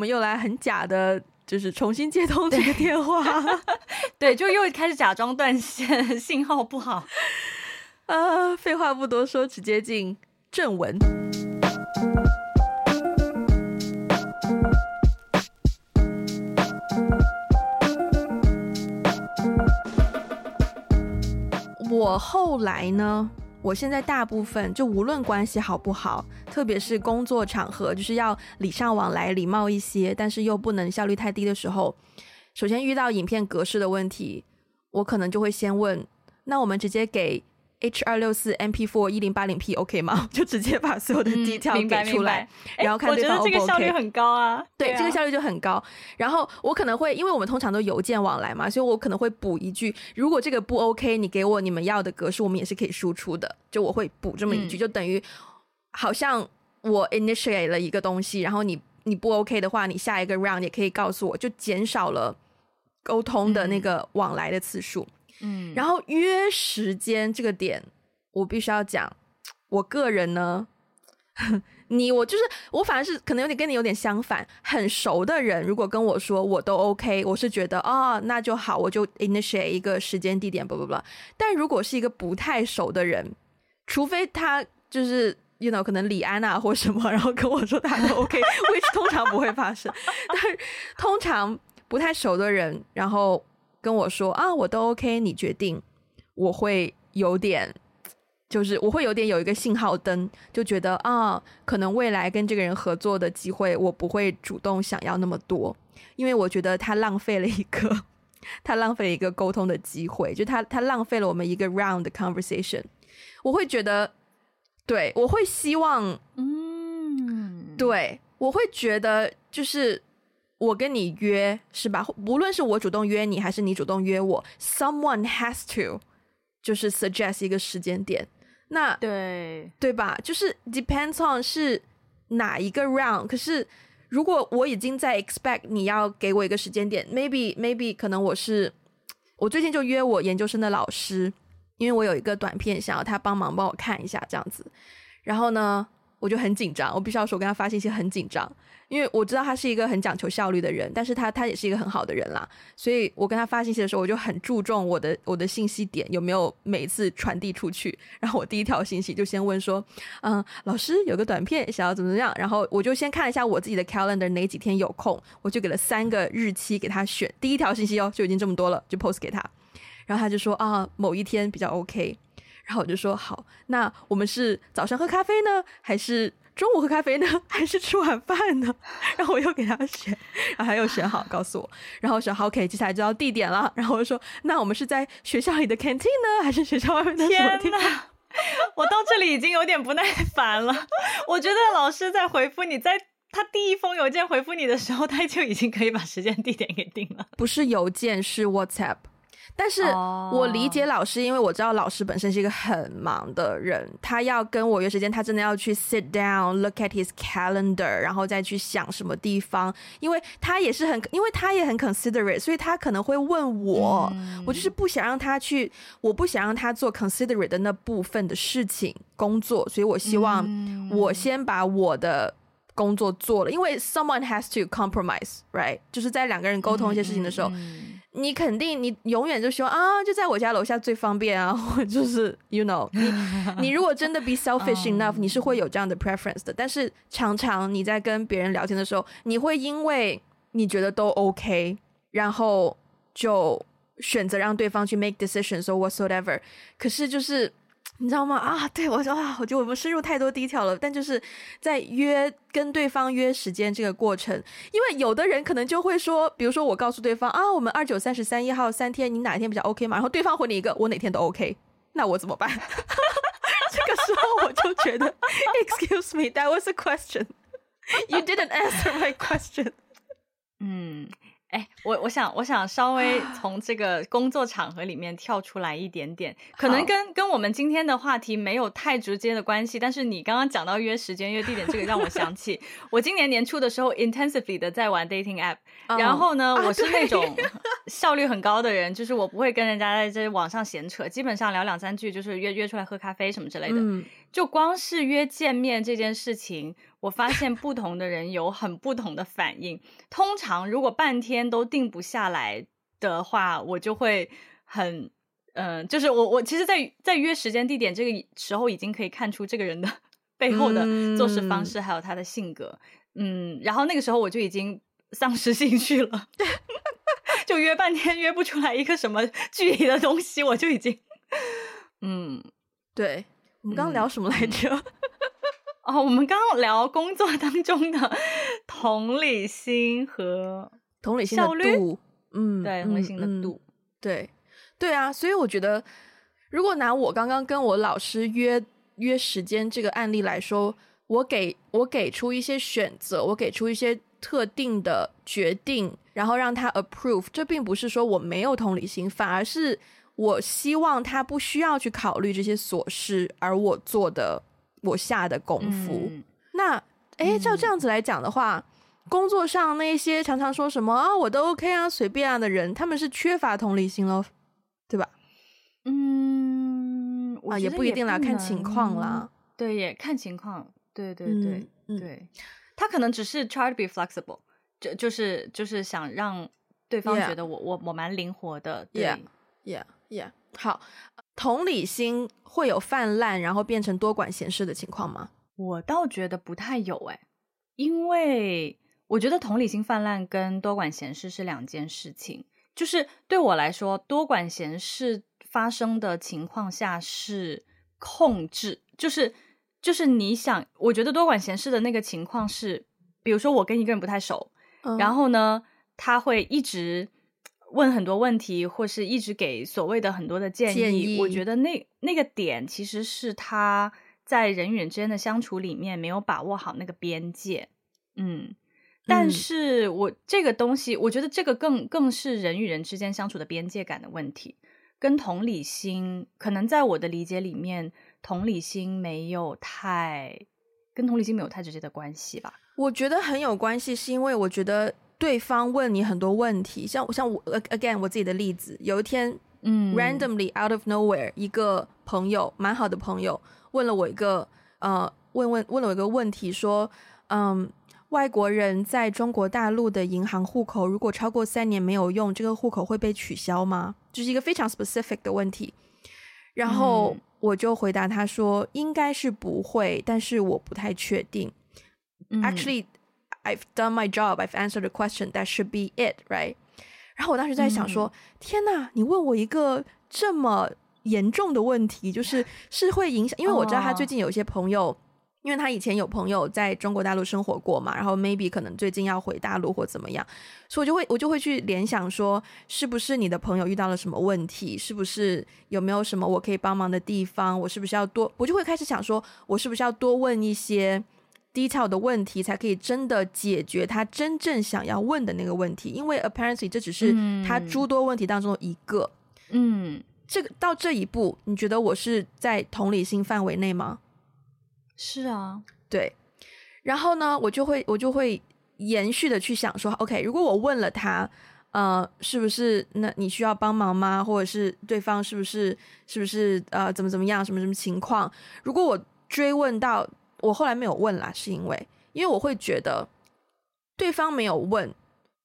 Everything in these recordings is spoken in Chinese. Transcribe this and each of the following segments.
们又来很假的，就是重新接通这个电话，对，就又开始假装断线，信号不好。呃，废话不多说，直接进正文。我后来呢？我现在大部分就无论关系好不好，特别是工作场合，就是要礼尚往来、礼貌一些，但是又不能效率太低的时候，首先遇到影片格式的问题，我可能就会先问：那我们直接给。H 二六四 MP4 一零八零 P OK 吗？就直接把所有的 detail 给出来，然后看对方 OK 不 OK。我觉得这个效率很高啊。对，对啊，这个效率就很高。然后我可能会，因为我们通常都邮件往来嘛，所以我可能会补一句：如果这个不 OK，你给我你们要的格式，我们也是可以输出的。就我会补这么一句，嗯、就等于好像我 initiate 了一个东西，然后你你不 OK 的话，你下一个 round 也可以告诉我，就减少了沟通的那个往来的次数。嗯，然后约时间这个点。我必须要讲，我个人呢，你我就是我，反而是可能有点跟你有点相反。很熟的人，如果跟我说我都 OK，我是觉得啊、哦，那就好，我就 initiate 一个时间地点，不不不。但如果是一个不太熟的人，除非他就是 you know 可能李安啊或什么，然后跟我说他都 OK，which 通常不会发生。但是通常不太熟的人，然后跟我说啊，我都 OK，你决定，我会有点。就是我会有点有一个信号灯，就觉得啊，可能未来跟这个人合作的机会，我不会主动想要那么多，因为我觉得他浪费了一个，他浪费了一个沟通的机会，就他他浪费了我们一个 round 的 conversation。我会觉得，对，我会希望，嗯，对，我会觉得，就是我跟你约是吧？无论是我主动约你，还是你主动约我，someone has to 就是 suggest 一个时间点。那对对吧？就是 depends on 是哪一个 round。可是如果我已经在 expect 你要给我一个时间点，maybe maybe 可能我是我最近就约我研究生的老师，因为我有一个短片想要他帮忙帮我看一下这样子。然后呢，我就很紧张，我必须要说我跟他发信息很紧张。因为我知道他是一个很讲求效率的人，但是他他也是一个很好的人啦，所以我跟他发信息的时候，我就很注重我的我的信息点有没有每次传递出去。然后我第一条信息就先问说，嗯，老师有个短片想要怎么怎么样，然后我就先看一下我自己的 calendar 哪几天有空，我就给了三个日期给他选。第一条信息哦就已经这么多了，就 post 给他，然后他就说啊某一天比较 OK，然后我就说好，那我们是早上喝咖啡呢，还是？中午喝咖啡呢，还是吃晚饭呢？然后我又给他选，然后他又选好，告诉我。然后我说好，OK，接下来就到地点了。然后我就说，那我们是在学校里的 canteen 呢，还是学校外面的什么地方？我到这里已经有点不耐烦了。我觉得老师在回复你，在他第一封邮件回复你的时候，他就已经可以把时间地点给定了。不是邮件，是 WhatsApp。但是我理解老师，因为我知道老师本身是一个很忙的人，他要跟我约时间，他真的要去 sit down look at his calendar，然后再去想什么地方，因为他也是很，因为他也很 considerate，所以他可能会问我，嗯、我就是不想让他去，我不想让他做 considerate 的那部分的事情工作，所以我希望我先把我的工作做了，因为 someone has to compromise，right？就是在两个人沟通一些事情的时候。嗯嗯你肯定，你永远就说啊，就在我家楼下最方便啊，或就是 you know，你 你如果真的 be selfish enough，你是会有这样的 preference 的。但是常常你在跟别人聊天的时候，你会因为你觉得都 OK，然后就选择让对方去 make decisions or whatsoever。可是就是。你知道吗？啊，对，我说啊，我觉得我们深入太多 detail 了。但就是在约跟对方约时间这个过程，因为有的人可能就会说，比如说我告诉对方啊，我们二九三十三一号三天，你哪一天比较 OK 嘛？然后对方回你一个，我哪天都 OK，那我怎么办？这个时候我就觉得，Excuse me, that was a question. You didn't answer my question. 嗯。哎，我我想我想稍微从这个工作场合里面跳出来一点点，可能跟跟我们今天的话题没有太直接的关系，但是你刚刚讲到约时间、约地点，这个让我想起 我今年年初的时候，intensively 的在玩 dating app，、oh, 然后呢，我是那种 效率很高的人，就是我不会跟人家在这网上闲扯，基本上聊两三句就是约约出来喝咖啡什么之类的。嗯就光是约见面这件事情，我发现不同的人有很不同的反应。通常如果半天都定不下来的话，我就会很，嗯、呃，就是我我其实在，在在约时间地点这个时候，已经可以看出这个人的背后的做事方式，还有他的性格，嗯，嗯，然后那个时候我就已经丧失兴趣了，就约半天约不出来一个什么 具体的东西，我就已经，嗯，对。我们刚刚聊什么来着？嗯、哦，我们刚刚聊工作当中的 同理心和同理心的度，嗯，对，同理心的度，嗯、对，对啊。所以我觉得，如果拿我刚刚跟我老师约约时间这个案例来说，我给我给出一些选择，我给出一些特定的决定，然后让他 approve，这并不是说我没有同理心，反而是。我希望他不需要去考虑这些琐事，而我做的，我下的功夫。嗯、那，哎，照这样子来讲的话，嗯、工作上那些常常说什么啊，我都 OK 啊，随便啊的人，他们是缺乏同理心喽，对吧？嗯，啊，也不一定啦，看情况啦。对，也看情况。对对对、嗯、对，他可能只是 try to be flexible，就就是就是想让对方觉得我.我我蛮灵活的。对。Yeah. Yeah. Yeah，好，同理心会有泛滥，然后变成多管闲事的情况吗？我倒觉得不太有哎，因为我觉得同理心泛滥跟多管闲事是两件事情。就是对我来说，多管闲事发生的情况下是控制，就是就是你想，我觉得多管闲事的那个情况是，比如说我跟一个人不太熟，嗯、然后呢，他会一直。问很多问题，或是一直给所谓的很多的建议，建议我觉得那那个点其实是他在人与人之间的相处里面没有把握好那个边界。嗯，但是我这个东西，我觉得这个更更是人与人之间相处的边界感的问题，跟同理心可能在我的理解里面，同理心没有太跟同理心没有太直接的关系吧？我觉得很有关系，是因为我觉得。对方问你很多问题，像像我 again 我自己的例子，有一天，嗯，randomly out of nowhere，一个朋友，蛮好的朋友，问了我一个，呃，问问问了我一个问题，说，嗯，外国人在中国大陆的银行户口如果超过三年没有用，这个户口会被取消吗？就是一个非常 specific 的问题。然后我就回答他说，应该是不会，但是我不太确定。嗯，actually。I've done my job. I've answered the question. That should be it, right? 然后我当时在想说：嗯、天哪，你问我一个这么严重的问题，就是 是会影响？因为我知道他最近有一些朋友，哦、因为他以前有朋友在中国大陆生活过嘛，然后 maybe 可能最近要回大陆或怎么样，所以我就会我就会去联想说，是不是你的朋友遇到了什么问题？是不是有没有什么我可以帮忙的地方？我是不是要多？我就会开始想说，我是不是要多问一些？detail 的问题才可以真的解决他真正想要问的那个问题，因为 apparently 这只是他诸多问题当中的一个。嗯，这个到这一步，你觉得我是在同理心范围内吗？是啊，对。然后呢，我就会我就会延续的去想说，OK，如果我问了他，呃，是不是那你需要帮忙吗？或者是对方是不是是不是呃怎么怎么样，什么什么情况？如果我追问到。我后来没有问啦，是因为因为我会觉得对方没有问，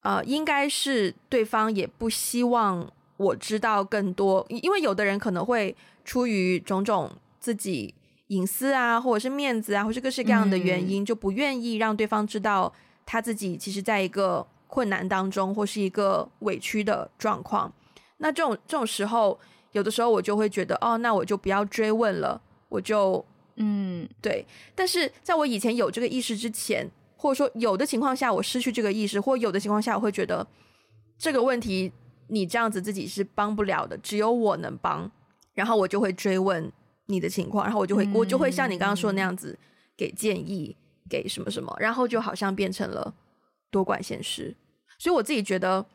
呃，应该是对方也不希望我知道更多，因为有的人可能会出于种种自己隐私啊，或者是面子啊，或是各式各样的原因，嗯、就不愿意让对方知道他自己其实在一个困难当中，或是一个委屈的状况。那这种这种时候，有的时候我就会觉得，哦，那我就不要追问了，我就。嗯，对。但是在我以前有这个意识之前，或者说有的情况下我失去这个意识，或有的情况下我会觉得这个问题你这样子自己是帮不了的，只有我能帮，然后我就会追问你的情况，然后我就会、嗯、我就会像你刚刚说的那样子给建议，给什么什么，然后就好像变成了多管闲事。所以我自己觉得，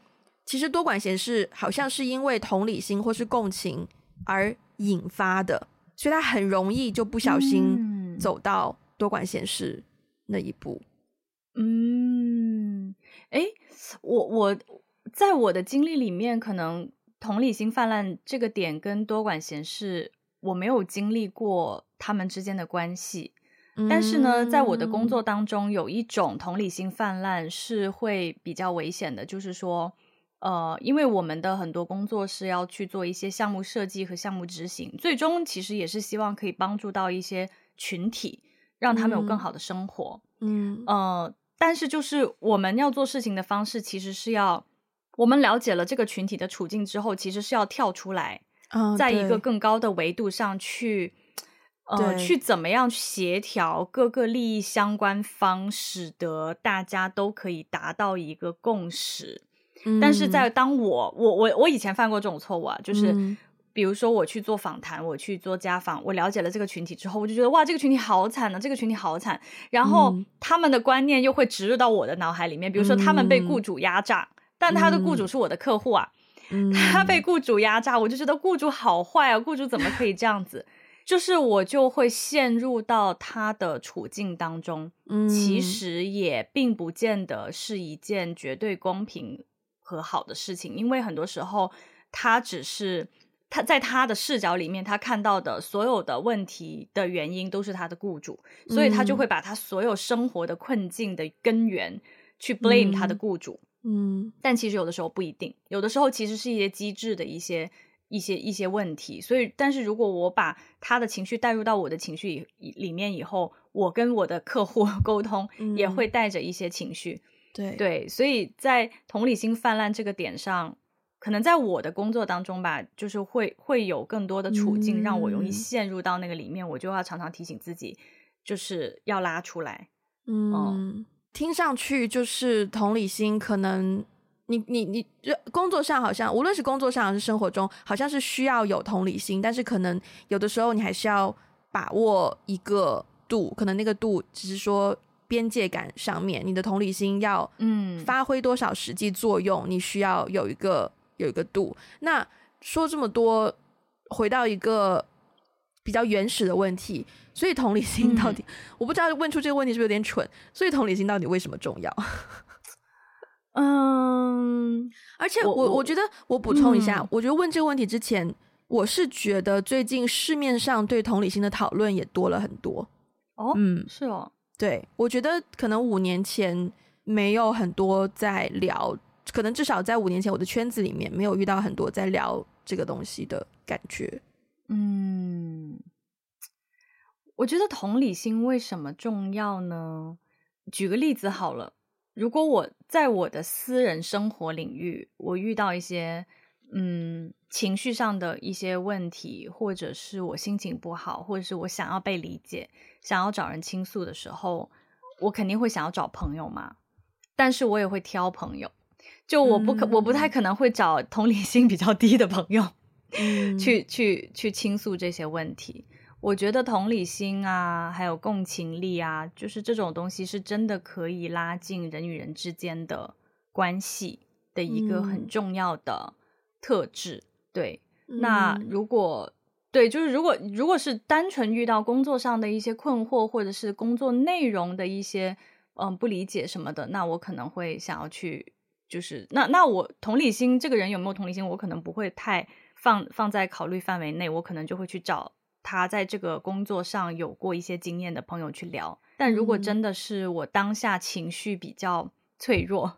其实多管闲事好像是因为同理心或是共情而引发的。所以他很容易就不小心走到多管闲事那一步。嗯，诶，我我在我的经历里面，可能同理心泛滥这个点跟多管闲事，我没有经历过他们之间的关系。但是呢，在我的工作当中，有一种同理心泛滥是会比较危险的，就是说，呃，因为我们的很多工作是要去做一些项目设计和项目执行，最终其实也是希望可以帮助到一些群体，让他们有更好的生活。嗯，呃，但是就是我们要做事情的方式，其实是要我们了解了这个群体的处境之后，其实是要跳出来，哦，在一个更高的维度上去。呃，去怎么样协调各个利益相关方，使得大家都可以达到一个共识。嗯、但是在当我我我我以前犯过这种错误啊，就是、嗯、比如说我去做访谈，我去做家访，我了解了这个群体之后，我就觉得哇，这个群体好惨呢、啊，这个群体好惨。然后、嗯、他们的观念又会植入到我的脑海里面，比如说他们被雇主压榨，嗯、但他的雇主是我的客户啊，嗯、他被雇主压榨，我就觉得雇主好坏啊，雇主怎么可以这样子？就是我就会陷入到他的处境当中，嗯，其实也并不见得是一件绝对公平和好的事情，因为很多时候他只是他在他的视角里面，他看到的所有的问题的原因都是他的雇主，所以他就会把他所有生活的困境的根源去 blame 他的雇主，嗯，但其实有的时候不一定，有的时候其实是一些机制的一些。一些一些问题，所以，但是如果我把他的情绪带入到我的情绪里面以后，我跟我的客户 沟通也会带着一些情绪，嗯、对对，所以在同理心泛滥这个点上，可能在我的工作当中吧，就是会会有更多的处境让我容易陷入到那个里面，嗯、我就要常常提醒自己，就是要拉出来。嗯，嗯听上去就是同理心可能。你你你，工作上好像无论是工作上还是生活中，好像是需要有同理心，但是可能有的时候你还是要把握一个度，可能那个度只是说边界感上面，你的同理心要嗯发挥多少实际作用，你需要有一个有一个度。那说这么多，回到一个比较原始的问题，所以同理心到底，嗯、我不知道问出这个问题是不是有点蠢？所以同理心到底为什么重要？嗯，而且我我，我觉得我补充一下，嗯、我觉得问这个问题之前，我是觉得最近市面上对同理心的讨论也多了很多。哦，嗯，是哦，对，我觉得可能五年前没有很多在聊，可能至少在五年前我的圈子里面没有遇到很多在聊这个东西的感觉。嗯，我觉得同理心为什么重要呢？举个例子好了。如果我在我的私人生活领域，我遇到一些嗯情绪上的一些问题，或者是我心情不好，或者是我想要被理解，想要找人倾诉的时候，我肯定会想要找朋友嘛。但是我也会挑朋友，就我不可，嗯、我不太可能会找同理心比较低的朋友，嗯、去去去倾诉这些问题。我觉得同理心啊，还有共情力啊，就是这种东西是真的可以拉近人与人之间的关系的一个很重要的特质。嗯、对，嗯、那如果对，就是如果如果是单纯遇到工作上的一些困惑，或者是工作内容的一些嗯不理解什么的，那我可能会想要去，就是那那我同理心这个人有没有同理心，我可能不会太放放在考虑范围内，我可能就会去找。他在这个工作上有过一些经验的朋友去聊，但如果真的是我当下情绪比较脆弱，嗯、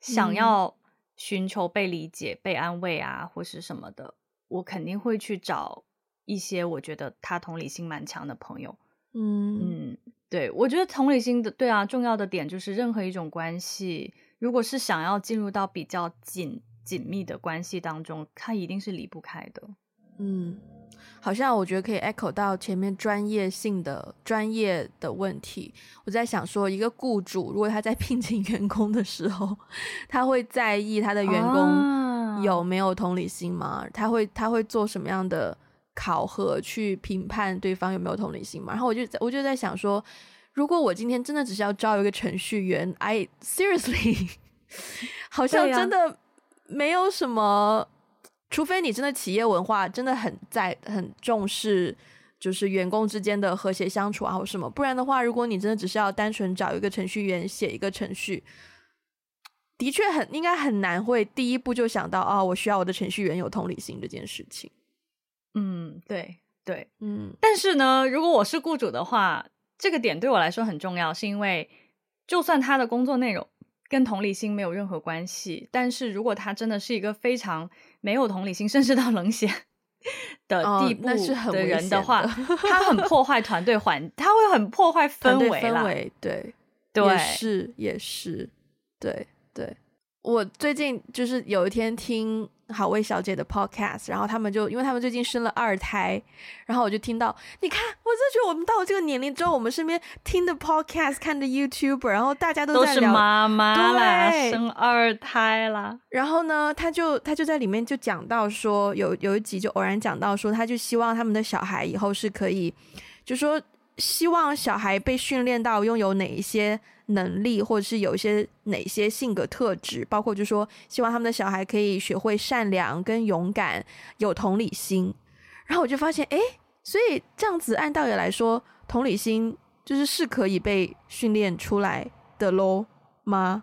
想要寻求被理解、被安慰啊，或是什么的，我肯定会去找一些我觉得他同理心蛮强的朋友。嗯嗯，对，我觉得同理心的对啊，重要的点就是任何一种关系，如果是想要进入到比较紧紧密的关系当中，它一定是离不开的。嗯。好像我觉得可以 echo 到前面专业性的专业的问题。我在想说，一个雇主如果他在 聘请员工的时候，他会在意他的员工有没有同理心吗？啊、他会他会做什么样的考核去评判对方有没有同理心吗？然后我就我就在想说，如果我今天真的只是要招一个程序员，I seriously 好像真的没有什么。除非你真的企业文化真的很在很重视，就是员工之间的和谐相处啊，或什么，不然的话，如果你真的只是要单纯找一个程序员写一个程序，的确很应该很难会第一步就想到哦，我需要我的程序员有同理心这件事情。嗯，对对，嗯。但是呢，如果我是雇主的话，这个点对我来说很重要，是因为就算他的工作内容跟同理心没有任何关系，但是如果他真的是一个非常没有同理心，甚至到冷血 的地步的人的话，哦、的他很破坏团队环，他会很破坏 氛围氛围，对，对，也是也是，对对。我最近就是有一天听好味小姐的 podcast，然后他们就因为他们最近生了二胎，然后我就听到，你看，我就觉得我们到了这个年龄之后，我们身边听的 podcast、看的 YouTuber，然后大家都在聊都是妈妈啦，生二胎啦。然后呢，他就他就在里面就讲到说，有有一集就偶然讲到说，他就希望他们的小孩以后是可以，就说希望小孩被训练到拥有哪一些。能力，或者是有一些哪些性格特质，包括就是说，希望他们的小孩可以学会善良跟勇敢，有同理心。然后我就发现，哎，所以这样子按道理来说，同理心就是是可以被训练出来的喽吗？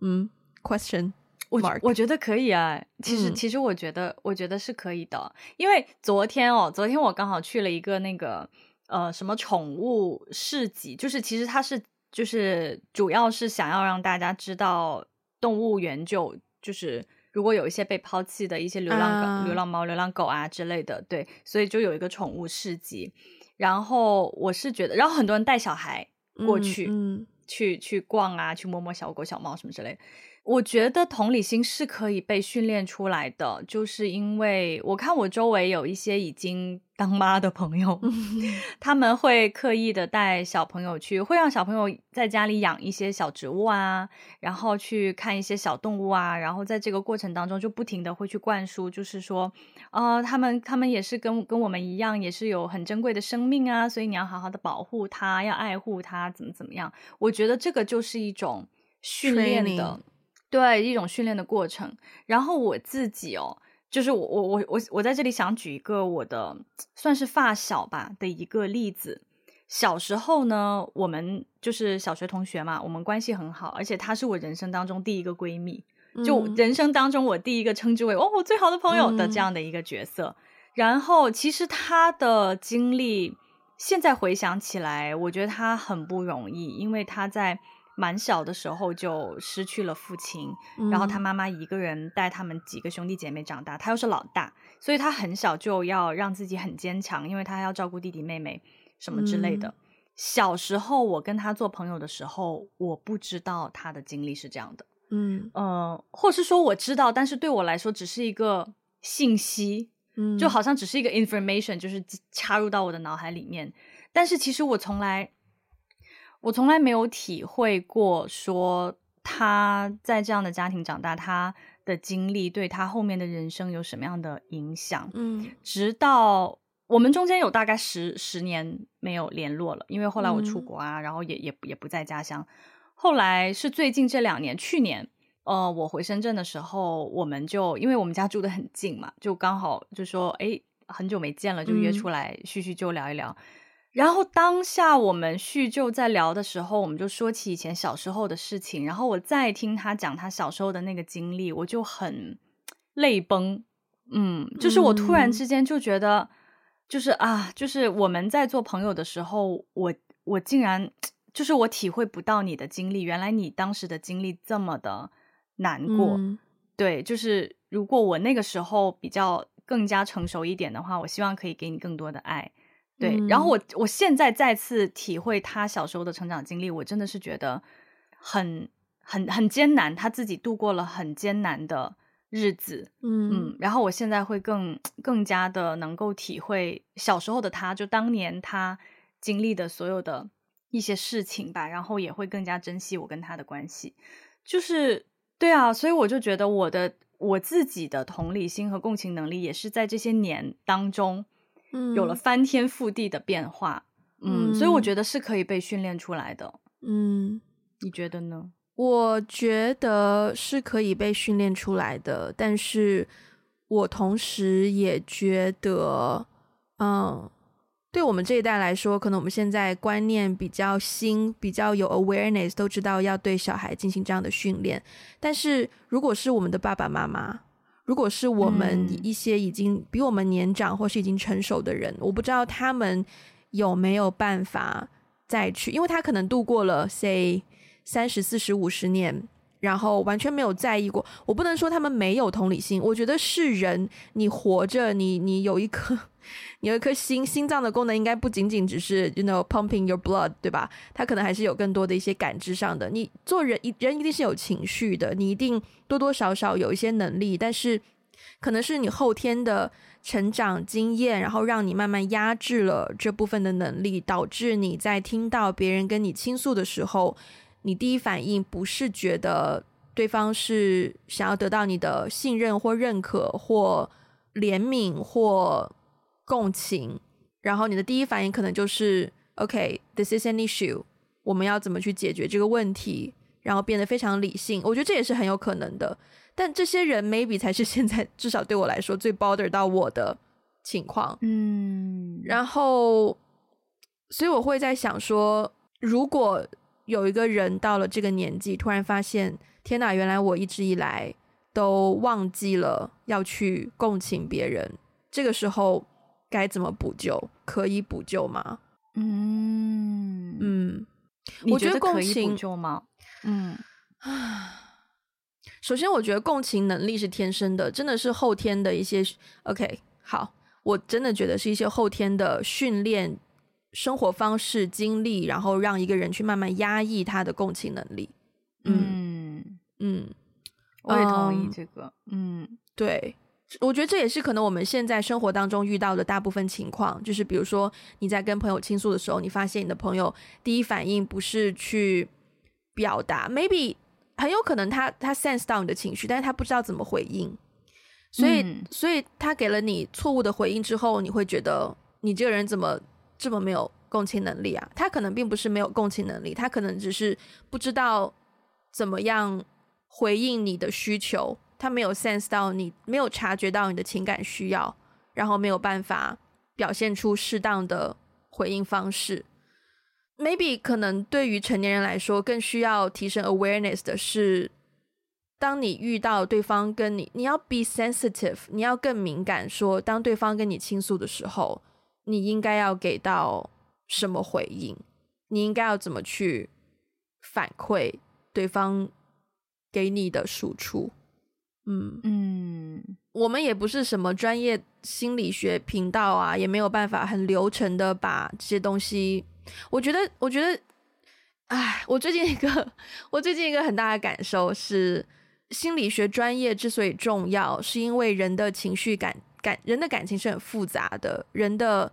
嗯，question，我我觉得可以啊。其实、嗯、其实我觉得我觉得是可以的，因为昨天哦，昨天我刚好去了一个那个呃什么宠物市集，就是其实它是。就是主要是想要让大家知道，动物援救就是如果有一些被抛弃的一些流浪狗、uh... 流浪猫、流浪狗啊之类的，对，所以就有一个宠物市集。然后我是觉得，然后很多人带小孩过去，嗯嗯、去去逛啊，去摸摸小狗、小猫什么之类的。我觉得同理心是可以被训练出来的，就是因为我看我周围有一些已经当妈的朋友，他们会刻意的带小朋友去，会让小朋友在家里养一些小植物啊，然后去看一些小动物啊，然后在这个过程当中就不停的会去灌输，就是说，呃，他们他们也是跟跟我们一样，也是有很珍贵的生命啊，所以你要好好的保护它，要爱护它，怎么怎么样？我觉得这个就是一种训练的。对，一种训练的过程。然后我自己哦，就是我我我我我在这里想举一个我的算是发小吧的一个例子。小时候呢，我们就是小学同学嘛，我们关系很好，而且她是我人生当中第一个闺蜜，就人生当中我第一个称之为哦我最好的朋友的这样的一个角色。嗯。然后其实她的经历，现在回想起来，我觉得她很不容易，因为她在。蛮小的时候就失去了父亲，嗯，然后他妈妈一个人带他们几个兄弟姐妹长大，他又是老大，所以他很小就要让自己很坚强，因为他要照顾弟弟妹妹什么之类的。嗯。小时候我跟他做朋友的时候，我不知道他的经历是这样的，嗯呃，或是说我知道，但是对我来说只是一个信息，嗯，就好像只是一个 information，就是插入到我的脑海里面，但是其实我从来。我从来没有体会过，说他在这样的家庭长大，他的经历对他后面的人生有什么样的影响。嗯，直到我们中间有大概十十年没有联络了，因为后来我出国啊，嗯、然后也也也不在家乡。后来是最近这两年，去年，呃，我回深圳的时候，我们就因为我们家住得很近嘛，就刚好就说，哎，很久没见了，就约出来叙叙旧聊一聊。嗯然后当下我们叙旧在聊的时候，我们就说起以前小时候的事情。然后我再听他讲他小时候的那个经历，我就很泪崩。嗯，就是我突然之间就觉得，嗯、就是啊，就是我们在做朋友的时候，我我竟然就是我体会不到你的经历，原来你当时的经历这么的难过。嗯、对，就是如果我那个时候比较更加成熟一点的话，我希望可以给你更多的爱。对，然后我我现在再次体会他小时候的成长经历，我真的是觉得很很很艰难，他自己度过了很艰难的日子，嗯嗯，然后我现在会更更加的能够体会小时候的他，就当年他经历的所有的一些事情吧，然后也会更加珍惜我跟他的关系，就是对啊，所以我就觉得我的我自己的同理心和共情能力也是在这些年当中。嗯，有了翻天覆地的变化，嗯，嗯，所以我觉得是可以被训练出来的，嗯，你觉得呢？我觉得是可以被训练出来的，但是我同时也觉得，嗯，对我们这一代来说，可能我们现在观念比较新，比较有 awareness，都知道要对小孩进行这样的训练，但是如果是我们的爸爸妈妈。如果是我们一些已经比我们年长或是已经成熟的人，嗯、我不知道他们有没有办法再去，因为他可能度过了 say 三十四十五十年。然后完全没有在意过，我不能说他们没有同理心。我觉得是人，你活着，你你有一颗，你有一颗心，心脏的功能应该不仅仅只是 you know pumping your blood，对吧？他可能还是有更多的一些感知上的。你做人，人一定是有情绪的，你一定多多少少有一些能力，但是可能是你后天的成长经验，然后让你慢慢压制了这部分的能力，导致你在听到别人跟你倾诉的时候。你第一反应不是觉得对方是想要得到你的信任或认可或怜悯或共情，然后你的第一反应可能就是 OK，this is an issue，我们要怎么去解决这个问题，然后变得非常理性。我觉得这也是很有可能的，但这些人 maybe 才是现在至少对我来说最 bother 到我的情况。嗯，然后所以我会在想说，如果。有一个人到了这个年纪，突然发现，天哪！原来我一直以来都忘记了要去共情别人。这个时候该怎么补救？可以补救吗？嗯嗯，我觉得共情补救吗？嗯啊，首先我觉得共情能力是天生的，真的是后天的一些。OK，好，我真的觉得是一些后天的训练。生活方式、经历，然后让一个人去慢慢压抑他的共情能力。嗯嗯，我也同意这个。嗯，对，我觉得这也是可能我们现在生活当中遇到的大部分情况，就是比如说你在跟朋友倾诉的时候，你发现你的朋友第一反应不是去表达，maybe 很有可能他他 sense 到你的情绪，但是他不知道怎么回应，所以、嗯、所以他给了你错误的回应之后，你会觉得你这个人怎么？这么没有共情能力啊？他可能并不是没有共情能力，他可能只是不知道怎么样回应你的需求，他没有 sense 到你，没有察觉到你的情感需要，然后没有办法表现出适当的回应方式。Maybe 可能对于成年人来说，更需要提升 awareness 的是，当你遇到对方跟你，你要 be sensitive，你要更敏感说，当对方跟你倾诉的时候。你应该要给到什么回应？你应该要怎么去反馈对方给你的输出？嗯嗯，我们也不是什么专业心理学频道啊，也没有办法很流程的把这些东西。我觉得，我觉得，哎，我最近一个，我最近一个很大的感受是，心理学专业之所以重要，是因为人的情绪感。感人的感情是很复杂的，人的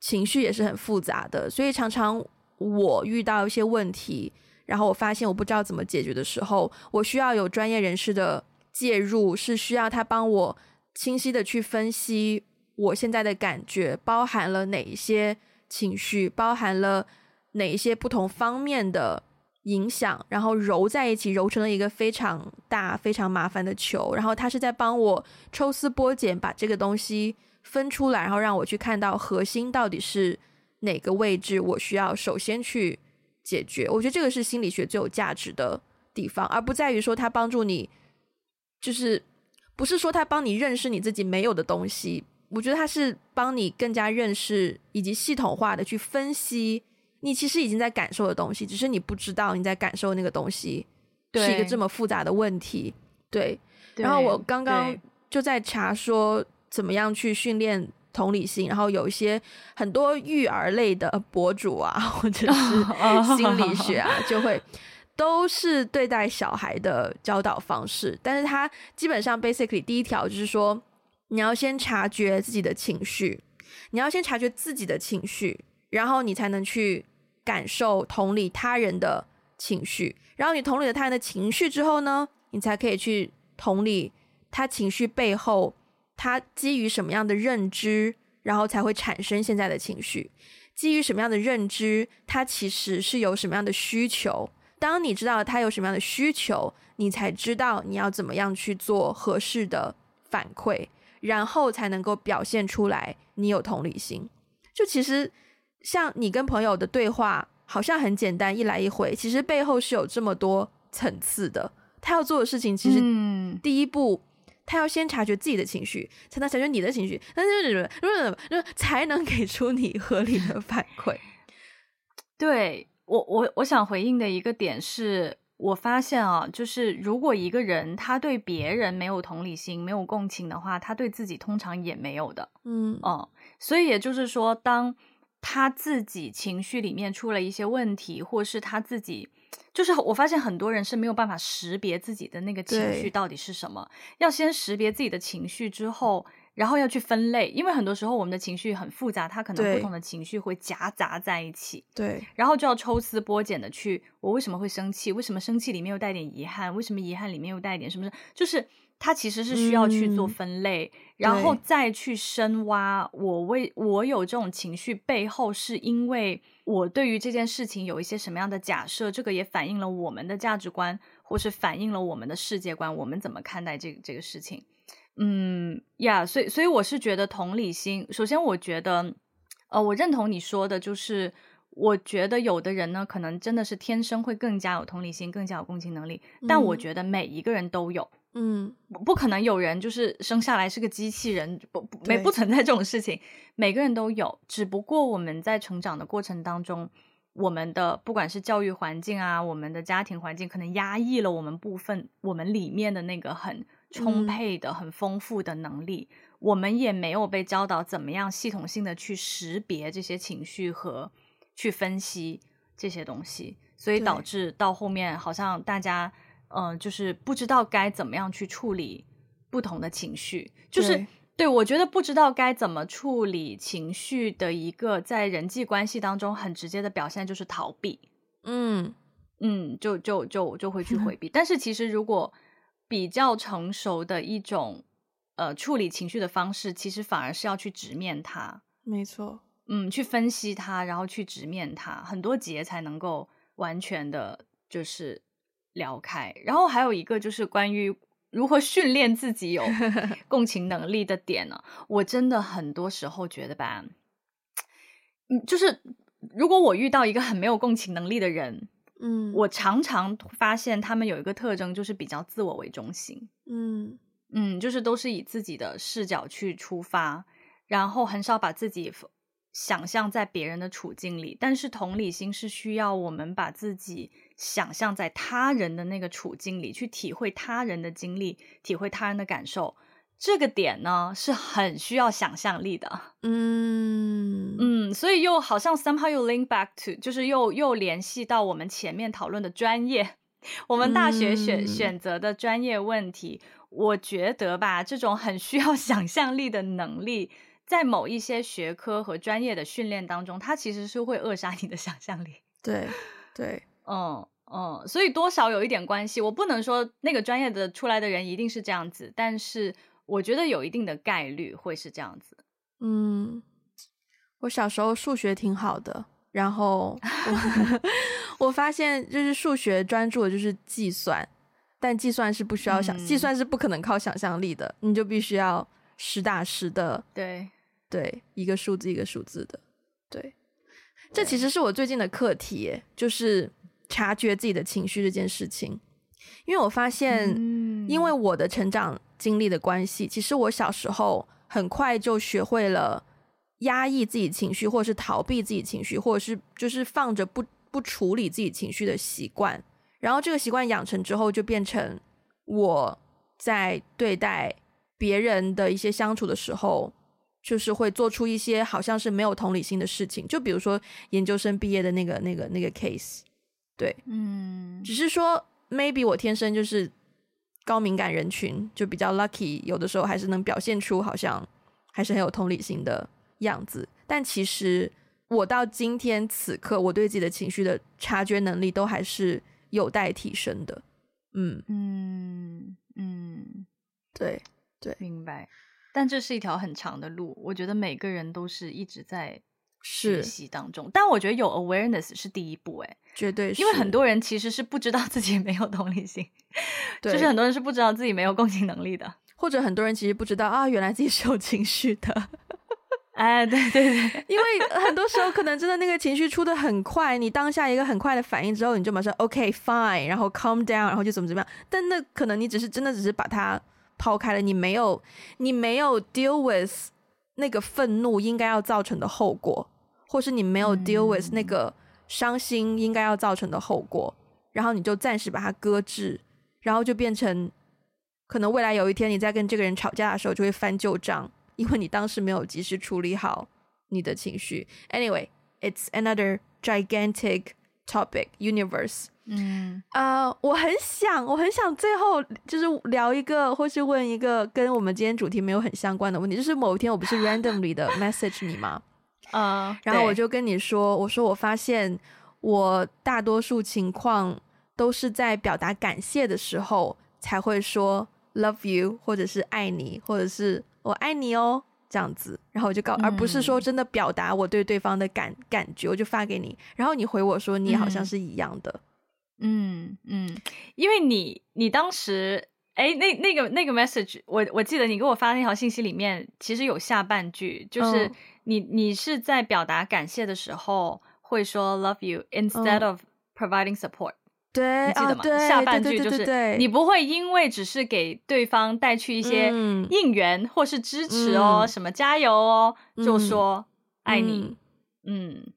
情绪也是很复杂的，所以常常我遇到一些问题，然后我发现我不知道怎么解决的时候，我需要有专业人士的介入，是需要他帮我清晰的去分析我现在的感觉包含了哪一些情绪，包含了哪一些不同方面的。影响，然后揉在一起，揉成了一个非常大、非常麻烦的球。然后他是在帮我抽丝剥茧，把这个东西分出来，然后让我去看到核心到底是哪个位置，我需要首先去解决。我觉得这个是心理学最有价值的地方，而不在于说他帮助你，就是不是说他帮你认识你自己没有的东西。我觉得他是帮你更加认识以及系统化的去分析。你其实已经在感受的东西，只是你不知道你在感受那个东西是一个这么复杂的问题。对，对，然后我刚刚就在查说怎么样去训练同理心，然后有一些很多育儿类的博主啊，或者是心理学啊，就会都是对待小孩的教导方式。但是他基本上 basically 第一条就是说，你要先察觉自己的情绪，你要先察觉自己的情绪。然后你才能去感受、同理他人的情绪。然后你同理了他人的情绪之后呢，你才可以去同理他情绪背后，他基于什么样的认知，然后才会产生现在的情绪。基于什么样的认知，他其实是有什么样的需求。当你知道他有什么样的需求，你才知道你要怎么样去做合适的反馈，然后才能够表现出来你有同理心。就其实。像你跟朋友的对话，好像很简单，一来一回，其实背后是有这么多层次的。他要做的事情，其实第一步，他要先察觉自己的情绪，才能察觉你的情绪，但是才能给出你合理的反馈。对，我，我我想回应的一个点是，我发现啊，就是如果一个人他对别人没有同理心、没有共情的话，他对自己通常也没有的。嗯嗯，所以也就是说，当他自己情绪里面出了一些问题，或是他自己。就是我发现很多人是没有办法识别自己的那个情绪到底是什么，要先识别自己的情绪之后，然后要去分类，因为很多时候我们的情绪很复杂，它可能不同的情绪会夹杂在一起。对，然后就要抽丝剥茧的去，我为什么会生气？为什么生气里面又带点遗憾？为什么遗憾里面又带一点什么？就是它其实是需要去做分类，嗯、然后再去深挖我为我有这种情绪背后是因为。我对于这件事情有一些什么样的假设，这个也反映了我们的价值观，或是反映了我们的世界观，我们怎么看待这个这个事情？嗯呀，所以所以我是觉得同理心，首先我觉得，呃，我认同你说的，就是我觉得有的人呢，可能真的是天生会更加有同理心，更加有共情能力，但我觉得每一个人都有。嗯，不不可能有人就是生下来是个机器人，不不没不存在这种事情，每个人都有，只不过我们在成长的过程当中，我们的不管是教育环境啊，我们的家庭环境，可能压抑了我们部分我们里面的那个很充沛的、嗯、很丰富的能力，我们也没有被教导怎么样系统性的去识别这些情绪和去分析这些东西，所以导致到后面好像大家。嗯、呃，就是不知道该怎么样去处理不同的情绪，就是对，对，我觉得不知道该怎么处理情绪的一个在人际关系当中很直接的表现就是逃避，嗯。嗯，就就就就会去回 避。但是其实如果比较成熟的一种呃处理情绪的方式，其实反而是要去直面它，没错，嗯，去分析它，然后去直面它，很多结才能够完全的，就是。聊开，然后还有一个就是关于如何训练自己有 共情能力的点呢？我真的很多时候觉得吧，嗯，就是如果我遇到一个很没有共情能力的人，嗯，我常常发现他们有一个特征，就是比较自我为中心，嗯嗯，就是都是以自己的视角去出发，然后很少把自己想象在别人的处境里。但是同理心是需要我们把自己。想象在他人的那个处境里，去体会他人的经历，体会他人的感受，这个点呢是很需要想象力的。嗯嗯，所以又好像 somehow you link back to，就是又又联系到我们前面讨论的专业，我们大学选、嗯、选择的专业问题。我觉得吧，这种很需要 想象力的能力，在某一些学科和专业的训练当中，它其实是会扼杀你的想象力。对对。嗯嗯，所以多少有一点关系。我不能说那个专业的出来的人一定是这样子，但是我觉得有一定的概率会是这样子。嗯，我小时候数学挺好的，然后我，我发现就是数学专注的就是计算，但计算是不需要想，嗯、计算是不可能靠想象力的，你就必须要实打实的，对对，一个数字一个数字的，对，这其实是我最近的课题，就是。察觉自己的情绪这件事情，因为我发现，因为我的成长经历的关系，其实我小时候很快就学会了压抑自己情绪，或者是逃避自己情绪，或者是就是放着不不处理自己情绪的习惯。然后这个习惯养成之后，就变成我在对待别人的一些相处的时候，就是会做出一些好像是没有同理心的事情。就比如说研究生毕业的那个那个那个 case。对，嗯，只是说，maybe 我天生就是高敏感人群，就比较 lucky，有的时候还是能表现出好像还是很有同理心的样子。但其实我到今天此刻，我对自己的情绪的察觉能力都还是有待提升的。嗯嗯嗯，对对，明白。但这是一条很长的路，我觉得每个人都是一直在学习当中。但我觉得有 awareness 是第一步，哎。绝对是，因为很多人其实是不知道自己没有同理心，对，就是很多人是不知道自己没有共情能力的，或者很多人其实不知道啊，原来自己是有情绪的。哎，对对对，因为很多时候可能真的那个情绪出的很快，你当下一个很快的反应之后，你就马上 OK fine，然后 calm down，然后就怎么怎么样。但那可能你只是真的只是把它抛开了，你没有你没有 deal with 那个愤怒应该要造成的后果，或是你没有 deal with 那个伤心应该要造成的后果，嗯、然后你就暂时把它搁置，然后就变成可能未来有一天你在跟这个人吵架的时候就会翻旧账，因为你当时没有及时处理好你的情绪。Anyway，it's another gigantic topic universe。嗯，呃，我很想，我很想最后就是聊一个，或是问一个跟我们今天主题没有很相关的问题，就是某一天我不是 randomly 的 message 你吗？啊，uh, 然后我就跟你说，我说我发现我大多数情况都是在表达感谢的时候才会说 love you，或者是爱你，或者是我爱你哦。这样子，然后我就告，而不是说真的表达我对对方的感感觉，我就发给你，然后你回我说你好像是一样的，嗯嗯，因为你你当时，哎，那那个那个 message，我我记得你给我发那条信息里面，其实有下半句，就是你、嗯、你是在表达感谢的时候会说 love you instead of providing support。对，你记得吗？哦、下半句就是你不会因为只是给对方带去一些应援或是支持哦，嗯、什么加油哦，嗯、就说爱你。嗯，嗯，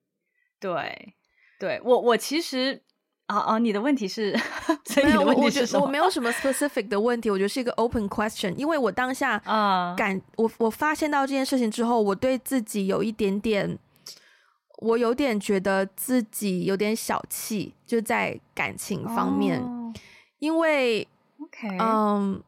对，对我我其实啊啊，你的问题是，所以你的问题是什么？我没有什么 specific 的问题，我觉得是一个 open question，因为我当下啊感、嗯、我我发现到这件事情之后，我对自己有一点点。我有点觉得自己有点小气，就在感情方面，oh. 因为，Okay. 嗯。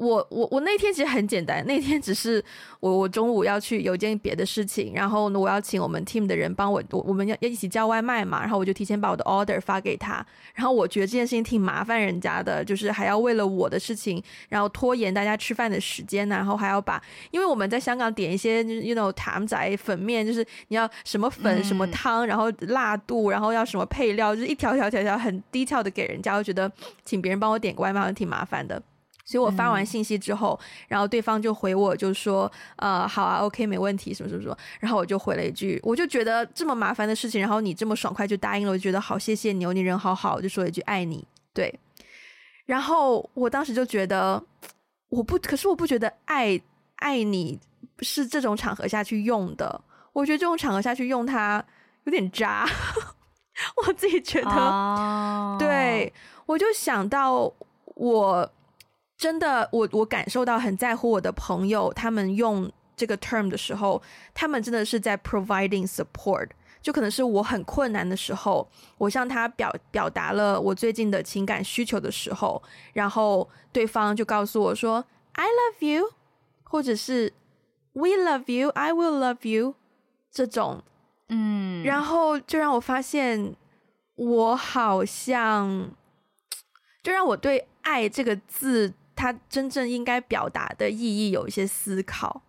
我我我那天其实很简单，那天只是我我中午要去有一件别的事情，然后呢，我要请我们 team 的人帮我，我我们要要一起叫外卖嘛，然后我就提前把我的 order 发给他，然后我觉得这件事情挺麻烦人家的，就是还要为了我的事情，然后拖延大家吃饭的时间，然后还要把，因为我们在香港点一些就是 you know 谭仔粉面，就是你要什么粉什么汤，然后辣度，然后要什么配料，就是一条条条条很 detail 的给人家，我觉得请别人帮我点个外卖好像挺麻烦的。所以我发完信息之后，嗯、然后对方就回我，就说：“呃，好啊，OK，没问题，什么什么什么。”然后我就回了一句，我就觉得这么麻烦的事情，然后你这么爽快就答应了，我就觉得好，谢谢你哦，你人好好，我就说一句爱你。对，然后我当时就觉得，我不，可是我不觉得爱爱你是这种场合下去用的，我觉得这种场合下去用它有点渣，我自己觉得，哦、对，我就想到我。真的，我我感受到很在乎我的朋友，他们用这个 term 的时候，他们真的是在 providing support。就可能是我很困难的时候，我向他表表达了我最近的情感需求的时候，然后对方就告诉我说 “I love you”，或者是 “We love you”，“I will love you” 这种，嗯，然后就让我发现，我好像，就让我对“爱”这个字。他真正应该表达的意义有一些思考，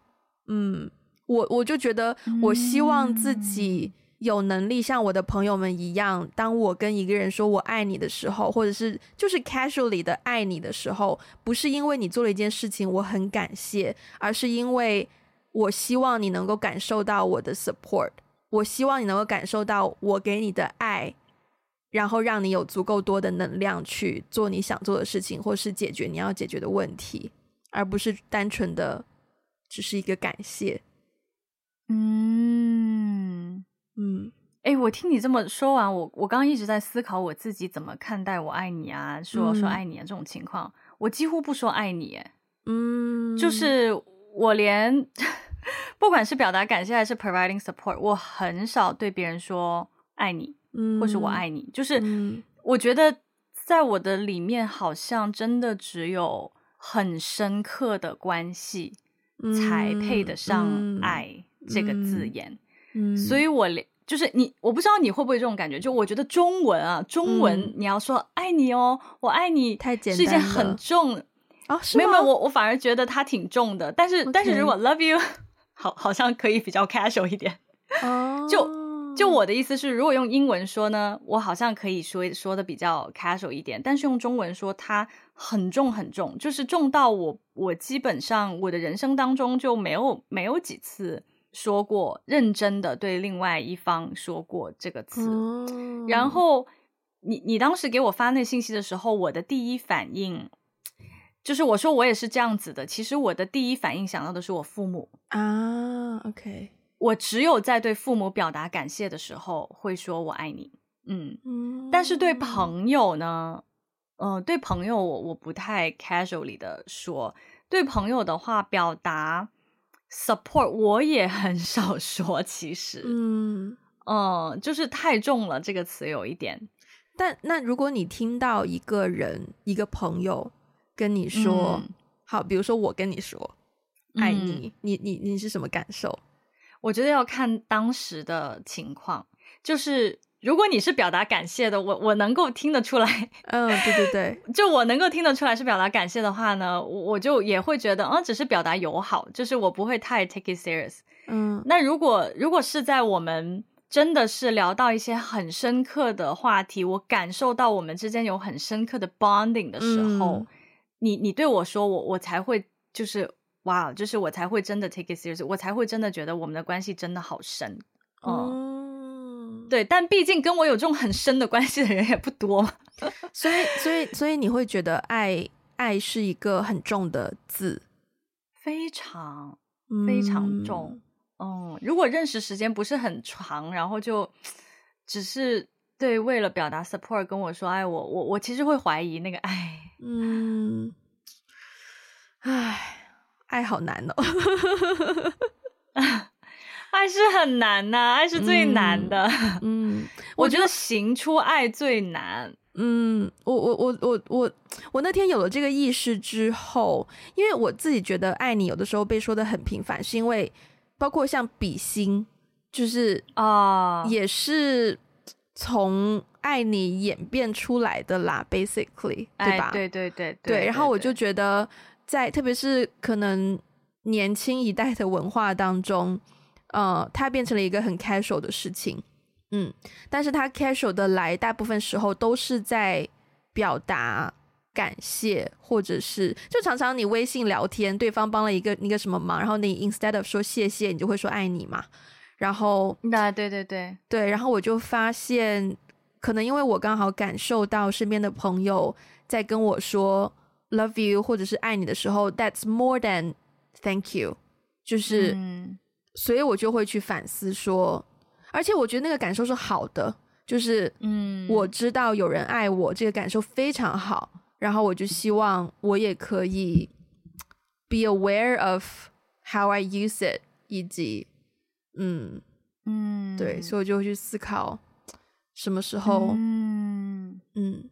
嗯，我我就觉得，我希望自己有能力像我的朋友们一样，当我跟一个人说我爱你的时候，或者是就是 casually 的爱你的时候，不是因为你做了一件事情我很感谢，而是因为我希望你能够感受到我的 support，我希望你能够感受到我给你的爱。然后让你有足够多的能量去做你想做的事情，或是解决你要解决的问题，而不是单纯的只是一个感谢。嗯嗯，哎，我听你这么说完，我我刚刚一直在思考我自己怎么看待“我爱你”啊，说说爱你啊这种情况，我几乎不说爱你，哎，嗯，就是我连 不管是表达感谢还是 providing support，我很少对别人说爱你。嗯，或是我爱你，就是我觉得在我的里面，好像真的只有很深刻的关系才配得上爱这个字眼。嗯，所以我连就是你，我不知道你会不会这种感觉。就我觉得中文啊，中文你要说爱你哦，我爱你，太简单，是一件很重啊，没有没有，我我反而觉得它挺重的。但是但是如果 love you，好，好像可以比较 casual 一点 哦，就。就我的意思是，如果用英文说呢，我好像可以说说的比较 casual 一点，但是用中文说，它很重很重，就是重到我我基本上我的人生当中就没有没有几次说过认真的对另外一方说过这个词。嗯、然后你你当时给我发那信息的时候，我的第一反应就是我说我也是这样子的，其实我的第一反应想到的是我父母啊。OK，我只有在对父母表达感谢的时候会说我爱你。嗯嗯，但是对朋友呢，嗯、呃，对朋友我我不太 casually 的说，对朋友的话表达 support 我也很 少说，其实，嗯嗯、呃，就是太重了这个词有一点。但那如果你听到一个人一个朋友跟你说、嗯、好，比如说我跟你说爱你，嗯、你你你是什么感受？我觉得要看当时的情况，就是。如果你是表达感谢的，我我能够听得出来，嗯，对对对，就我能够听得出来是表达感谢的话呢，我就也会觉得，嗯，只是表达友好，就是我不会太 take it serious，嗯。那如果如果是在我们真的是聊到一些很深刻的话题，我感受到我们之间有很深刻的 bonding 的时候，嗯、你你对我说，我我才会就是哇，就是我才会真的 take it serious，我才会真的觉得我们的关系真的好深，嗯。嗯对，但毕竟跟我有这种很深的关系的人也不多，所以，所以，所以你会觉得爱爱是一个很重的字，非常非常重。嗯，嗯，如果认识时间不是很长，然后就只是对为了表达 support 跟我说爱我，我我其实会怀疑那个 爱。嗯，唉，爱好难哦。爱是很难呐、啊，爱是最难的。嗯，我觉得行出爱最难。嗯，我我我我我我那天有了这个意识之后，因为我自己觉得爱你有的时候被说的很频繁，是因为包括像比心，就是啊，也是从爱你演变出来的啦，basically，对吧？对对对对，对。然后我就觉得在，特别是可能年轻一代的文化当中。呃，它变成了一个很 casual 的事情，嗯，但是它 casual 的来，大部分时候都是在表达感谢，或者是就常常你微信聊天，对方帮了一个一个什么忙，然后你 instead of 说谢谢，你就会说爱你嘛，然后，那对对对对，然后我就发现，可能因为我刚好感受到身边的朋友在跟我说 love you 或者是爱你的时候，that's more than thank you，就是。嗯所以我就会去反思说，而且我觉得那个感受是好的，就是嗯，我知道有人爱我，这个感受非常好。然后我就希望我也可以 be aware of how I use it，以及嗯嗯，对，所以我就会去思考什么时候嗯嗯，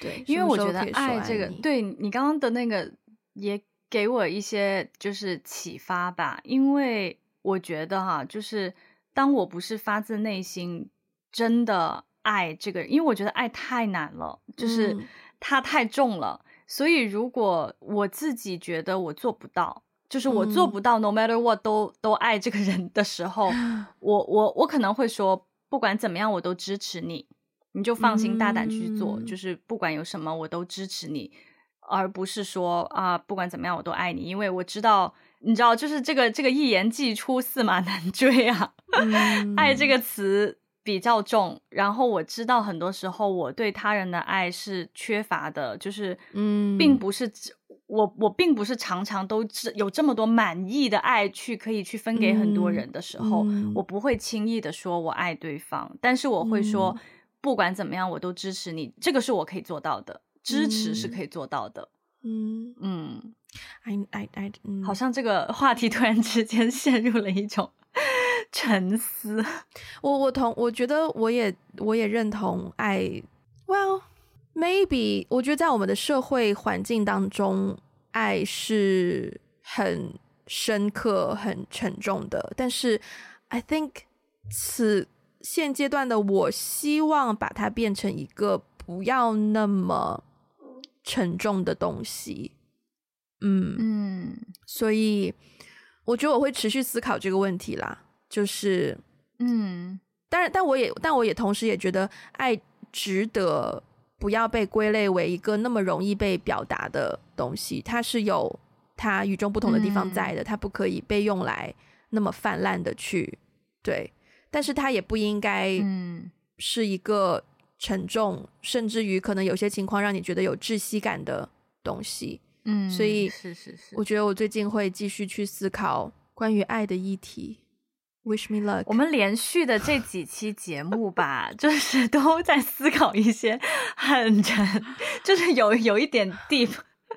对，因为我觉得爱这个，对你刚刚的那个也给我一些就是启发吧，因为。我觉得哈，就是当我不是发自内心真的爱这个人，因为我觉得爱太难了，就是它太重了。嗯、所以如果我自己觉得我做不到，就是我做不到，no matter what 都都爱这个人的时候，嗯、我我我可能会说，不管怎么样，我都支持你，你就放心大胆去做，嗯、就是不管有什么我都支持你，而不是说啊，不管怎么样我都爱你，因为我知道。你知道，就是这个这个一言既出，驷马难追啊。嗯、爱这个词比较重，然后我知道很多时候我对他人的爱是缺乏的，就是嗯，并不是我我并不是常常都有这么多满意的爱去可以去分给很多人的时候，嗯、我不会轻易的说我爱对方，但是我会说，嗯、不管怎么样，我都支持你，这个是我可以做到的，支持是可以做到的。嗯嗯。嗯 I I I，嗯，好像这个话题突然之间 陷入了一种 沉思。我我同我觉得我也我也认同爱。Well, maybe 我觉得在我们的社会环境当中，爱是很深刻、很沉重的。但是，I think 此现阶段的我希望把它变成一个不要那么沉重的东西。嗯嗯，所以我觉得我会持续思考这个问题啦。就是，嗯，当然，但我也，但我也同时也觉得，爱值得不要被归类为一个那么容易被表达的东西。它是有它与众不同的地方在的，嗯、它不可以被用来那么泛滥的去对。但是它也不应该，嗯，是一个沉重，嗯、甚至于可能有些情况让你觉得有窒息感的东西。嗯，所以是是是，我觉得我最近会继续去思考关于爱的议题。Wish me luck。我们连续的这几期节目吧，就是都在思考一些很沉，就是有有一点 deep，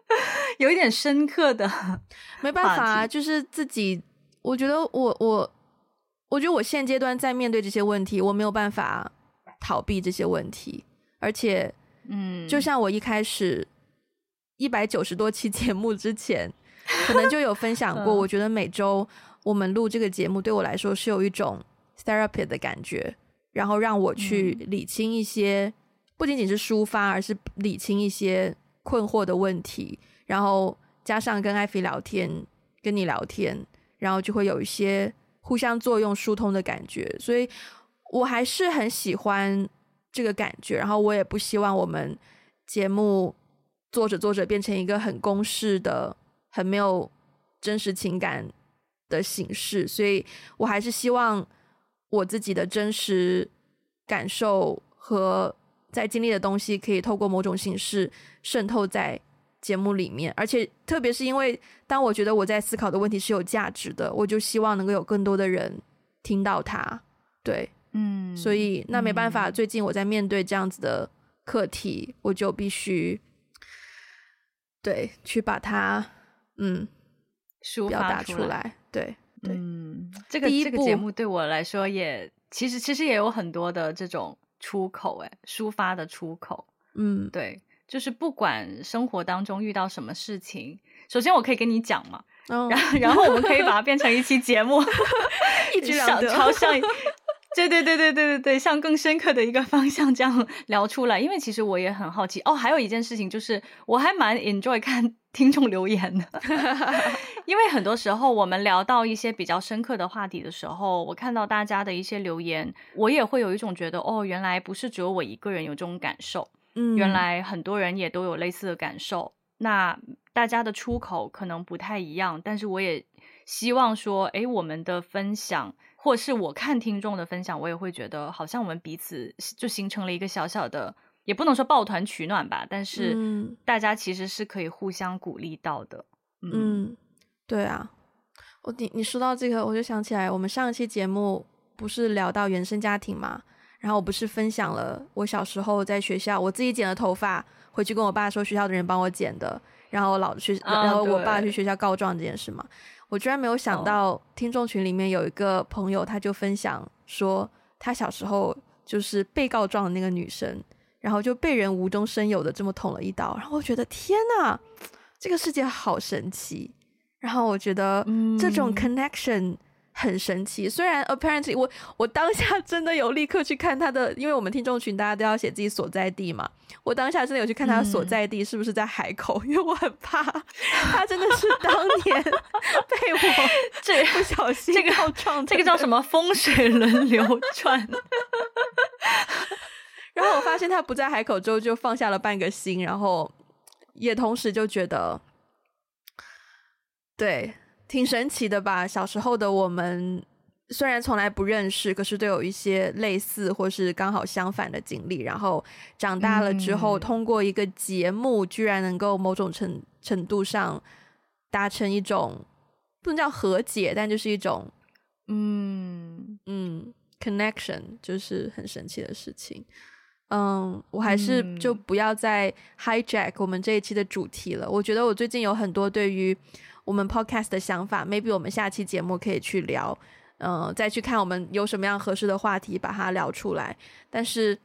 有一点深刻的。没办法啊，就是自己，我觉得我我，我觉得我现阶段在面对这些问题，我没有办法逃避这些问题，而且，嗯，就像我一开始一百九十多期节目之前，可能就有分享过，我觉得每周。我们录这个节目对我来说是有一种 therapy 的感觉，然后让我去理清一些，嗯、不仅仅是抒发，而是理清一些困惑的问题，然后加上跟艾菲聊天，跟你聊天，然后就会有一些互相作用、疏通的感觉，所以我还是很喜欢这个感觉，然后我也不希望我们节目做着做着变成一个很公式的、很没有真实情感的形式，所以我还是希望我自己的真实感受和在经历的东西，可以透过某种形式渗透在节目里面。而且，特别是因为当我觉得我在思考的问题是有价值的，我就希望能够有更多的人听到它。对，嗯，所以那没办法，嗯，最近我在面对这样子的课题，我就必须对去把它，嗯。表达出来，对对，嗯，这个这个节目对我来说也其实其实也有很多的这种出口，哎，抒发的出口，嗯，对，就是不管生活当中遇到什么事情，首先我可以跟你讲嘛，然后然后我们可以把它变成一期节目，一举两得，朝向，对对对对对对对，向更深刻的一个方向这样聊出来，因为其实我也很好奇哦，还有一件事情就是我还蛮 enjoy 看。听众留言的，因为很多时候我们聊到一些比较深刻的话题的时候，我看到大家的一些留言，我也会有一种觉得，哦，原来不是只有我一个人有这种感受，嗯，原来很多人也都有类似的感受。那大家的出口可能不太一样，但是我也希望说，诶，我们的分享，或是我看听众的分享，我也会觉得好像我们彼此就形成了一个小小的。也不能说抱团取暖吧，但是大家其实是可以互相鼓励到的。嗯，嗯对啊，我你你说到这个，我就想起来，我们上一期节目不是聊到原生家庭嘛？然后我不是分享了我小时候在学校我自己剪的头发，回去跟我爸说学校的人帮我剪的，然后老去，然后我爸去学校告状这件事嘛。我居然没有想到，听众群里面有一个朋友，他就分享说，他小时候就是被告状的那个女生。然后就被人无中生有的这么捅了一刀，然后我觉得天呐，这个世界好神奇。然后我觉得这种 connection 很神奇。嗯、虽然 apparently 我我当下真的有立刻去看他的，因为我们听众群大家都要写自己所在地嘛，我当下真的有去看他的所在地是不是在海口，嗯、因为我很怕他真的是当年 被我这不小心这个撞，这个叫什么风水轮流转。然后我发现他不在海口之后，就放下了半个心，然后也同时就觉得，对，挺神奇的吧。小时候的我们虽然从来不认识，可是都有一些类似或是刚好相反的经历。然后长大了之后，嗯、通过一个节目，居然能够某种程程度上达成一种不能叫和解，但就是一种嗯嗯 connection，就是很神奇的事情。嗯，我还是就不要再 hijack 我们这一期的主题了。嗯、我觉得我最近有很多对于我们 podcast 的想法，maybe 我们下期节目可以去聊，嗯，再去看我们有什么样合适的话题把它聊出来。但是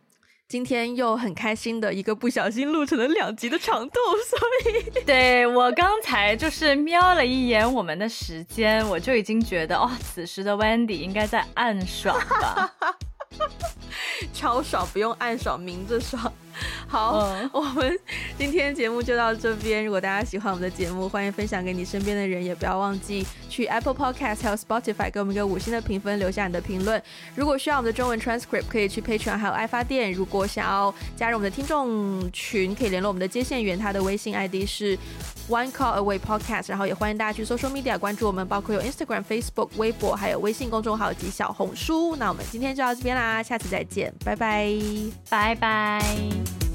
今天又很开心的一个不小心录成了两集的长度，所以对，我刚才就是瞄了一眼我们的时间，我就已经觉得哦，此时的 Wendy 应该在暗爽吧。超爽，不用暗爽，明着爽。好，嗯、我们今天节目就到这边。如果大家喜欢我们的节目，欢迎分享给你身边的人，也不要忘记去 Apple Podcast 还有 Spotify 给我们一个五星的评分，留下你的评论。如果需要我们的中文 transcript，可以去 Patreon 还有爱发电。如果想要加入我们的听众群，可以联络我们的接线员，他的微信 ID 是 One Call Away Podcast。然后也欢迎大家去 Social Media 关注我们，包括有 Instagram、Facebook、微博，还有微信公众号及小红书。那我们今天就到这边那，下次再见，拜拜，拜拜。